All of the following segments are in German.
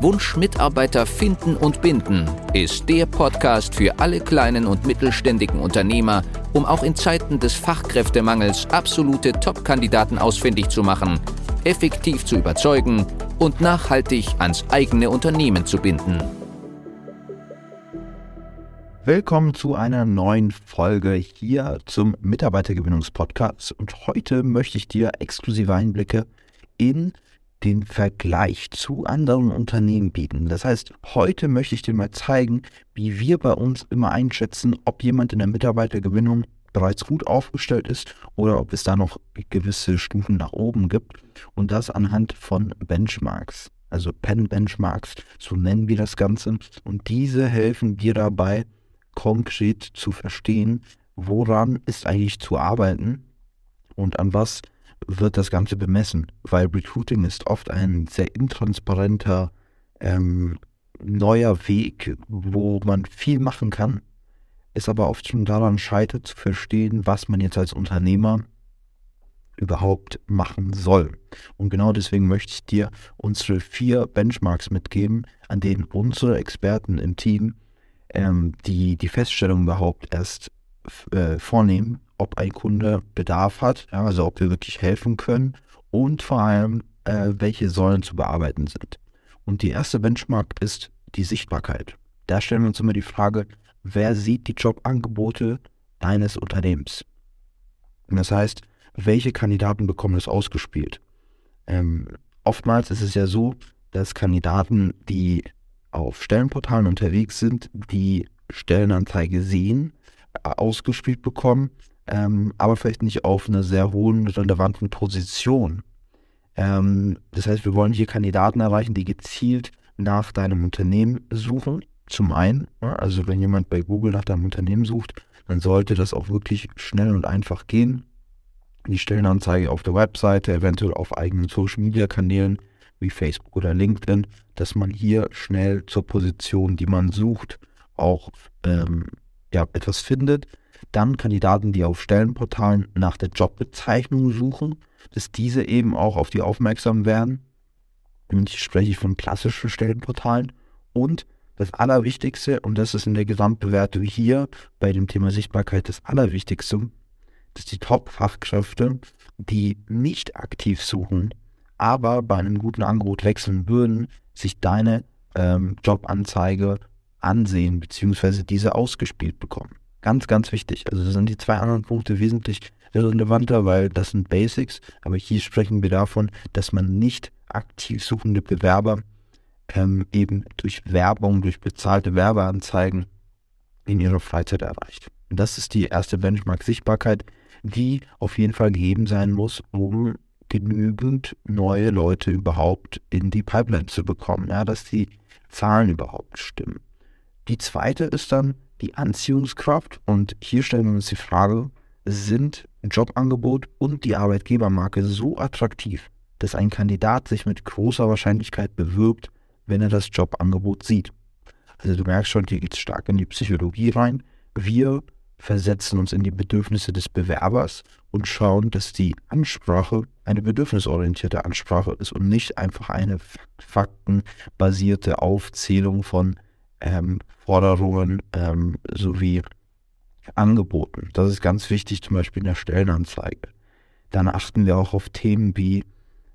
Wunsch Mitarbeiter finden und binden ist der Podcast für alle kleinen und mittelständigen Unternehmer, um auch in Zeiten des Fachkräftemangels absolute Top-Kandidaten ausfindig zu machen, effektiv zu überzeugen und nachhaltig ans eigene Unternehmen zu binden. Willkommen zu einer neuen Folge hier zum Mitarbeitergewinnungspodcast und heute möchte ich dir exklusive Einblicke in den Vergleich zu anderen Unternehmen bieten. Das heißt, heute möchte ich dir mal zeigen, wie wir bei uns immer einschätzen, ob jemand in der Mitarbeitergewinnung bereits gut aufgestellt ist oder ob es da noch gewisse Stufen nach oben gibt und das anhand von Benchmarks. Also Pen-Benchmarks, so nennen wir das Ganze. Und diese helfen dir dabei, konkret zu verstehen, woran ist eigentlich zu arbeiten und an was wird das Ganze bemessen, weil Recruiting ist oft ein sehr intransparenter ähm, neuer Weg, wo man viel machen kann, es aber oft schon daran scheitert zu verstehen, was man jetzt als Unternehmer überhaupt machen soll. Und genau deswegen möchte ich dir unsere vier Benchmarks mitgeben, an denen unsere Experten im Team ähm, die, die Feststellung überhaupt erst äh, vornehmen, ob ein Kunde Bedarf hat, ja, also ob wir wirklich helfen können und vor allem, äh, welche Säulen zu bearbeiten sind. Und die erste Benchmark ist die Sichtbarkeit. Da stellen wir uns immer die Frage, wer sieht die Jobangebote deines Unternehmens? Und das heißt, welche Kandidaten bekommen es ausgespielt? Ähm, oftmals ist es ja so, dass Kandidaten, die auf Stellenportalen unterwegs sind, die Stellenanzeige sehen, ausgespielt bekommen, ähm, aber vielleicht nicht auf einer sehr hohen, relevanten Position. Ähm, das heißt, wir wollen hier Kandidaten erreichen, die gezielt nach deinem Unternehmen suchen. Zum einen, also wenn jemand bei Google nach deinem Unternehmen sucht, dann sollte das auch wirklich schnell und einfach gehen. Die Stellenanzeige auf der Webseite, eventuell auf eigenen Social-Media-Kanälen wie Facebook oder LinkedIn, dass man hier schnell zur Position, die man sucht, auch ähm, ja, etwas findet. Dann Kandidaten, die auf Stellenportalen nach der Jobbezeichnung suchen, dass diese eben auch auf die aufmerksam werden. Und ich spreche von klassischen Stellenportalen. Und das Allerwichtigste, und das ist in der Gesamtbewertung hier bei dem Thema Sichtbarkeit das Allerwichtigste, dass die Top-Fachkräfte, die nicht aktiv suchen, aber bei einem guten Angebot wechseln würden, sich deine ähm, Jobanzeige ansehen, beziehungsweise diese ausgespielt bekommen. Ganz, ganz wichtig. Also sind die zwei anderen Punkte wesentlich relevanter, weil das sind Basics, aber hier sprechen wir davon, dass man nicht aktiv suchende Bewerber ähm, eben durch Werbung, durch bezahlte Werbeanzeigen in ihrer Freizeit erreicht. Und das ist die erste Benchmark-Sichtbarkeit, die auf jeden Fall gegeben sein muss, um genügend neue Leute überhaupt in die Pipeline zu bekommen, ja, dass die Zahlen überhaupt stimmen. Die zweite ist dann die Anziehungskraft und hier stellen wir uns die Frage, sind Jobangebot und die Arbeitgebermarke so attraktiv, dass ein Kandidat sich mit großer Wahrscheinlichkeit bewirbt, wenn er das Jobangebot sieht. Also du merkst schon, hier geht es stark in die Psychologie rein. Wir versetzen uns in die Bedürfnisse des Bewerbers und schauen, dass die Ansprache eine bedürfnisorientierte Ansprache ist und nicht einfach eine faktenbasierte Aufzählung von ähm, Forderungen ähm, sowie Angeboten. Das ist ganz wichtig, zum Beispiel in der Stellenanzeige. Dann achten wir auch auf Themen wie,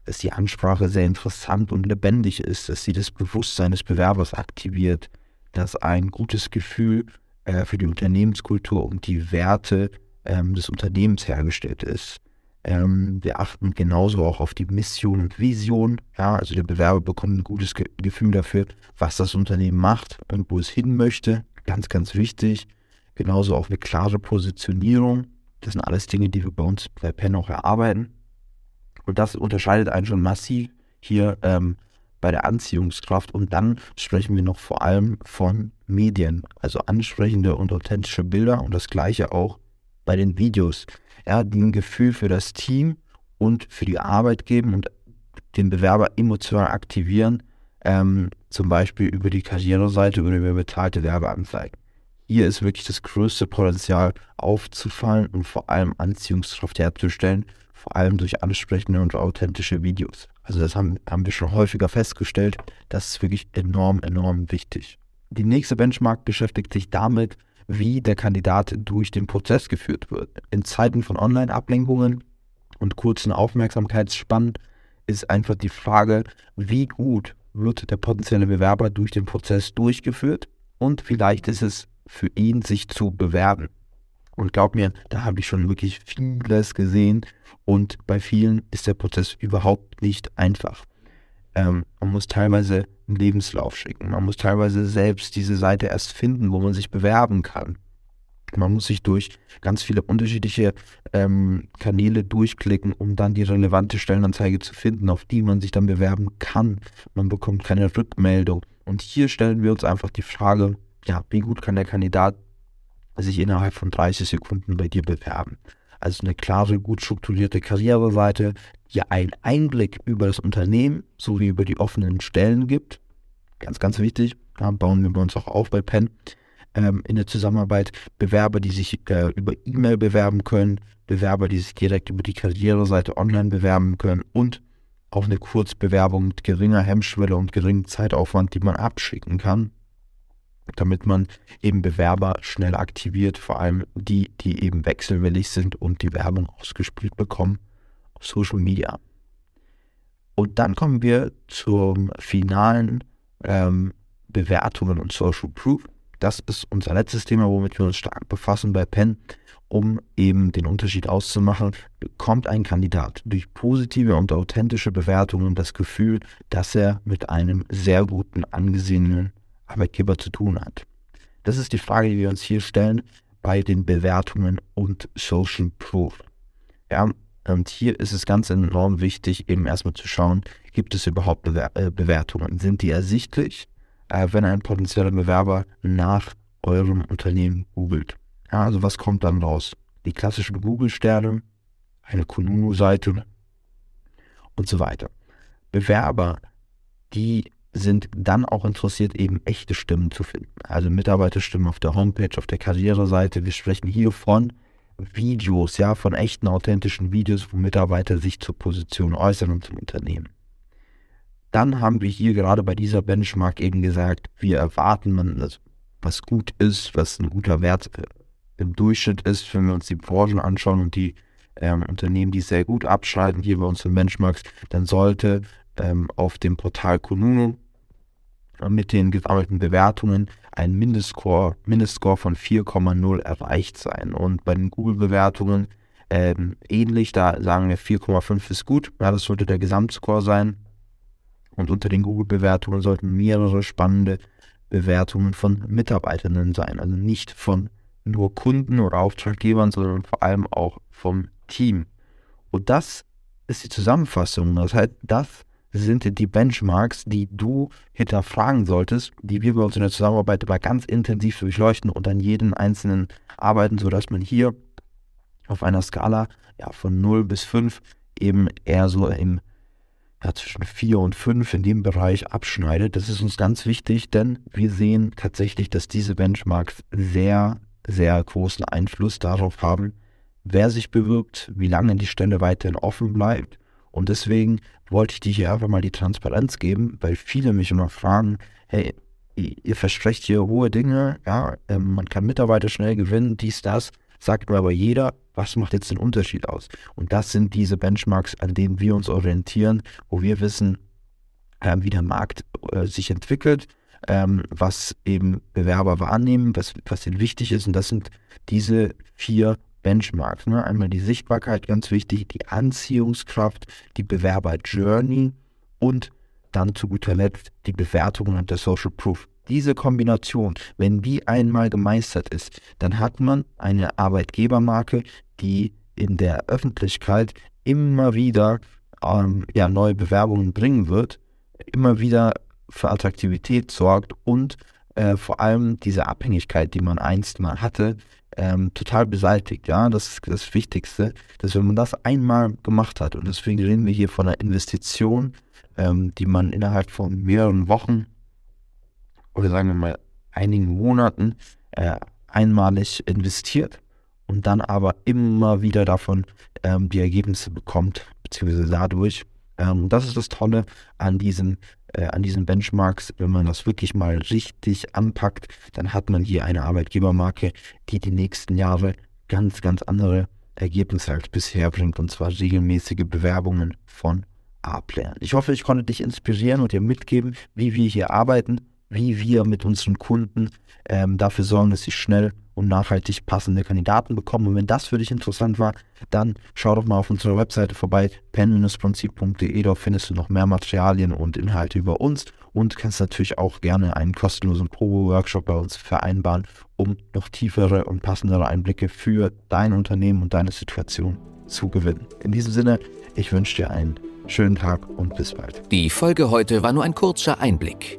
dass die Ansprache sehr interessant und lebendig ist, dass sie das Bewusstsein des Bewerbers aktiviert, dass ein gutes Gefühl äh, für die Unternehmenskultur und die Werte ähm, des Unternehmens hergestellt ist. Ähm, wir achten genauso auch auf die Mission und Vision. Ja, also der Bewerber bekommt ein gutes Ge Gefühl dafür, was das Unternehmen macht und wo es hin möchte. Ganz, ganz wichtig. Genauso auch eine klare Positionierung. Das sind alles Dinge, die wir bei uns bei Penn auch erarbeiten. Und das unterscheidet einen schon massiv hier ähm, bei der Anziehungskraft und dann sprechen wir noch vor allem von Medien, also ansprechende und authentische Bilder und das gleiche auch bei den Videos. Ja, die ein Gefühl für das Team und für die Arbeit geben und den Bewerber emotional aktivieren, ähm, zum Beispiel über die Karriereseite oder über bezahlte Werbeanzeigen. Hier ist wirklich das größte Potenzial aufzufallen und vor allem Anziehungskraft herzustellen, vor allem durch ansprechende und authentische Videos. Also das haben, haben wir schon häufiger festgestellt. Das ist wirklich enorm, enorm wichtig. Die nächste Benchmark beschäftigt sich damit, wie der Kandidat durch den Prozess geführt wird. In Zeiten von Online-Ablenkungen und kurzen Aufmerksamkeitsspannen ist einfach die Frage, wie gut wird der potenzielle Bewerber durch den Prozess durchgeführt und vielleicht ist es für ihn, sich zu bewerben. Und glaub mir, da habe ich schon wirklich vieles gesehen und bei vielen ist der Prozess überhaupt nicht einfach. Ähm, man muss teilweise einen Lebenslauf schicken, man muss teilweise selbst diese Seite erst finden, wo man sich bewerben kann. Man muss sich durch ganz viele unterschiedliche ähm, Kanäle durchklicken, um dann die relevante Stellenanzeige zu finden, auf die man sich dann bewerben kann. Man bekommt keine Rückmeldung. Und hier stellen wir uns einfach die Frage, ja, wie gut kann der Kandidat sich innerhalb von 30 Sekunden bei dir bewerben? Also eine klare, gut strukturierte Karriereseite, die einen Einblick über das Unternehmen sowie über die offenen Stellen gibt. Ganz, ganz wichtig, ja, bauen wir bei uns auch auf bei Penn ähm, in der Zusammenarbeit Bewerber, die sich äh, über E-Mail bewerben können, Bewerber, die sich direkt über die Karriereseite online bewerben können und auch eine Kurzbewerbung mit geringer Hemmschwelle und geringem Zeitaufwand, die man abschicken kann, damit man eben Bewerber schnell aktiviert, vor allem die, die eben wechselwillig sind und die Werbung ausgespielt bekommen Social Media. Und dann kommen wir zum finalen ähm, Bewertungen und Social Proof. Das ist unser letztes Thema, womit wir uns stark befassen bei Penn, um eben den Unterschied auszumachen. Bekommt ein Kandidat durch positive und authentische Bewertungen das Gefühl, dass er mit einem sehr guten, angesehenen Arbeitgeber zu tun hat? Das ist die Frage, die wir uns hier stellen bei den Bewertungen und Social Proof. Ja, und hier ist es ganz enorm wichtig, eben erstmal zu schauen, gibt es überhaupt äh, Bewertungen? Sind die ersichtlich? äh, wenn ein potenzieller Bewerber nach eurem Unternehmen googelt. Also was kommt dann raus? Die klassischen Google-Sterne, eine Kununu-Seite und so weiter. Bewerber, die sind dann auch interessiert, eben echte Stimmen zu finden. Also Mitarbeiterstimmen auf der Homepage, auf der Karriereseite. Wir sprechen hier von Videos, ja, von echten, authentischen Videos, wo Mitarbeiter sich zur Position äußern und zum Unternehmen. Dann haben wir hier gerade bei dieser Benchmark eben gesagt, wir erwarten, was gut ist, was ein guter Wert äh, im Durchschnitt ist, wenn wir uns die Branchen anschauen und die ähm, Unternehmen, die sehr gut abschneiden hier bei unseren Benchmarks, dann sollte ähm, auf dem Portal Kununu mit den gesammelten Bewertungen ein Mindestscore, Mindestscore von 4,0 erreicht sein. Und bei den Google-Bewertungen ähm, ähnlich, da sagen wir 4,5 ist gut, ja, das sollte der Gesamtscore sein. Und unter den Google-Bewertungen sollten mehrere spannende Bewertungen von Mitarbeitenden sein. Also nicht von nur Kunden oder Auftraggebern, sondern vor allem auch vom Team. Und das ist die Zusammenfassung. Das heißt, das sind die Benchmarks, die du hinterfragen solltest, die wir bei uns in der Zusammenarbeit aber ganz intensiv durchleuchten und an jeden einzelnen arbeiten, sodass man hier auf einer Skala ja, von 0 bis 5 eben eher so im ja, zwischen 4 und 5 in dem Bereich abschneidet. Das ist uns ganz wichtig, denn wir sehen tatsächlich, dass diese Benchmarks sehr, sehr großen Einfluss darauf haben, wer sich bewirbt, wie lange die Stelle weiterhin offen bleibt. Und deswegen wollte ich dir hier einfach mal die Transparenz geben, weil viele mich immer fragen, hey, ihr versprecht hier hohe Dinge, ja, ähm, man kann Mitarbeiter schnell gewinnen, dies, das, sagt mir aber jeder, was macht jetzt den Unterschied aus? Und das sind diese Benchmarks, an denen wir uns orientieren, wo wir wissen, äh, wie der Markt äh, sich entwickelt, ähm, was eben Bewerber wahrnehmen, was, was ihnen wichtig ist. Und das sind diese vier Benchmarks. Ne? Einmal die Sichtbarkeit, ganz wichtig, die Anziehungskraft, die Bewerber-Journey und dann zu guter Letzt die Bewertungen und der Social Proof. Diese Kombination, wenn die einmal gemeistert ist, dann hat man eine Arbeitgebermarke, die in der Öffentlichkeit immer wieder ähm, ja, neue Bewerbungen bringen wird, immer wieder für Attraktivität sorgt und äh, vor allem diese Abhängigkeit, die man einst mal hatte, ähm, total beseitigt. Ja, das ist das Wichtigste, dass wenn man das einmal gemacht hat und deswegen reden wir hier von einer Investition, ähm, die man innerhalb von mehreren Wochen oder sagen wir mal einigen Monaten äh, einmalig investiert und dann aber immer wieder davon ähm, die Ergebnisse bekommt, beziehungsweise dadurch. Ähm, das ist das Tolle an diesen, äh, an diesen Benchmarks. Wenn man das wirklich mal richtig anpackt, dann hat man hier eine Arbeitgebermarke, die die nächsten Jahre ganz, ganz andere Ergebnisse als bisher bringt, und zwar regelmäßige Bewerbungen von A-Playern. Ich hoffe, ich konnte dich inspirieren und dir mitgeben, wie wir hier arbeiten, wie wir mit unseren Kunden ähm, dafür sorgen, dass sie schnell und nachhaltig passende Kandidaten bekommen. Und wenn das für dich interessant war, dann schau doch mal auf unserer Webseite vorbei, pen-prinzip.de. Dort findest du noch mehr Materialien und Inhalte über uns und kannst natürlich auch gerne einen kostenlosen Probe-Workshop bei uns vereinbaren, um noch tiefere und passendere Einblicke für dein Unternehmen und deine Situation zu gewinnen. In diesem Sinne, ich wünsche dir einen schönen Tag und bis bald. Die Folge heute war nur ein kurzer Einblick.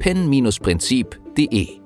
pen-prinzip.de